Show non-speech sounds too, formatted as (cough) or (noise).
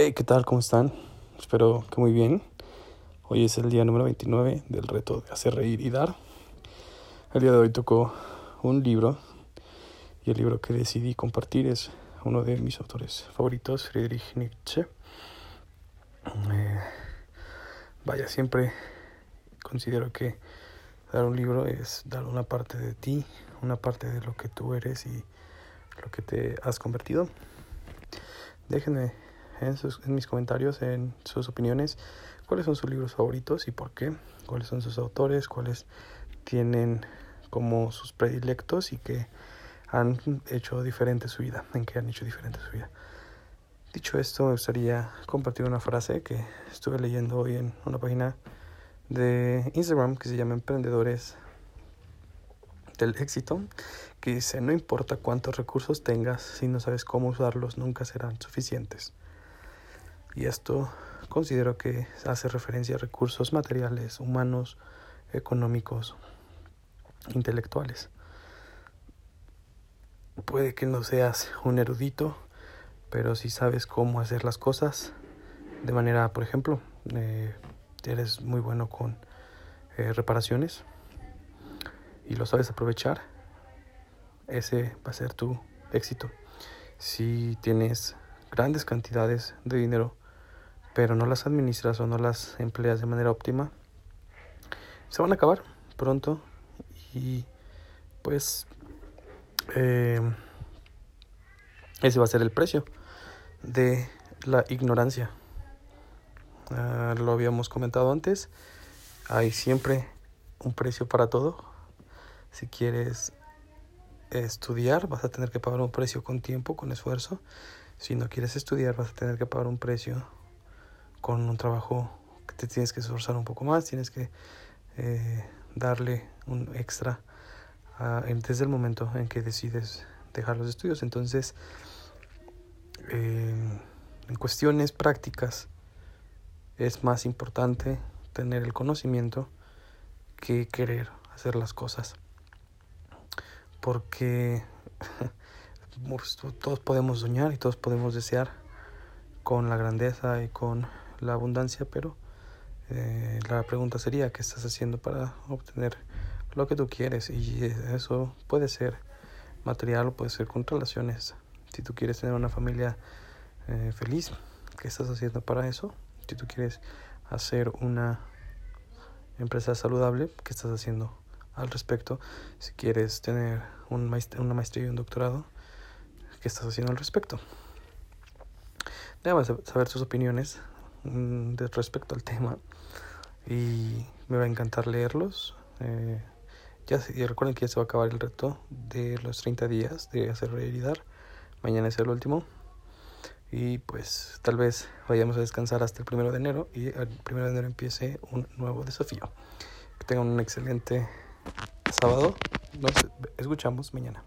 Hey, ¿qué tal? ¿Cómo están? Espero que muy bien. Hoy es el día número 29 del reto de hacer reír y dar. El día de hoy tocó un libro y el libro que decidí compartir es uno de mis autores favoritos, Friedrich Nietzsche. Eh, vaya, siempre considero que dar un libro es dar una parte de ti, una parte de lo que tú eres y lo que te has convertido. Déjenme en, sus, en mis comentarios, en sus opiniones, cuáles son sus libros favoritos y por qué, cuáles son sus autores, cuáles tienen como sus predilectos y que han hecho diferente su vida, en que han hecho diferente su vida. Dicho esto, me gustaría compartir una frase que estuve leyendo hoy en una página de Instagram que se llama Emprendedores del Éxito, que dice, no importa cuántos recursos tengas, si no sabes cómo usarlos, nunca serán suficientes. Y esto considero que hace referencia a recursos materiales, humanos, económicos, intelectuales. Puede que no seas un erudito, pero si sabes cómo hacer las cosas, de manera, por ejemplo, eh, eres muy bueno con eh, reparaciones y lo sabes aprovechar, ese va a ser tu éxito. Si tienes grandes cantidades de dinero, pero no las administras o no las empleas de manera óptima, se van a acabar pronto y pues eh, ese va a ser el precio de la ignorancia. Uh, lo habíamos comentado antes, hay siempre un precio para todo. Si quieres estudiar, vas a tener que pagar un precio con tiempo, con esfuerzo. Si no quieres estudiar, vas a tener que pagar un precio con un trabajo que te tienes que esforzar un poco más, tienes que eh, darle un extra desde el momento en que decides dejar los estudios. Entonces, eh, en cuestiones prácticas, es más importante tener el conocimiento que querer hacer las cosas. Porque (laughs) todos podemos soñar y todos podemos desear con la grandeza y con la abundancia, pero eh, la pregunta sería, ¿qué estás haciendo para obtener lo que tú quieres? Y eso puede ser material o puede ser con relaciones. Si tú quieres tener una familia eh, feliz, ¿qué estás haciendo para eso? Si tú quieres hacer una empresa saludable, ¿qué estás haciendo al respecto? Si quieres tener un una maestría y un doctorado, ¿qué estás haciendo al respecto? Déjame saber sus opiniones de respecto al tema y me va a encantar leerlos. Eh, ya y recuerden que ya se va a acabar el reto de los 30 días de hacer realidad. Mañana es el último. Y pues tal vez vayamos a descansar hasta el primero de enero y el primero de enero empiece un nuevo desafío. Que tengan un excelente sábado. Nos escuchamos mañana.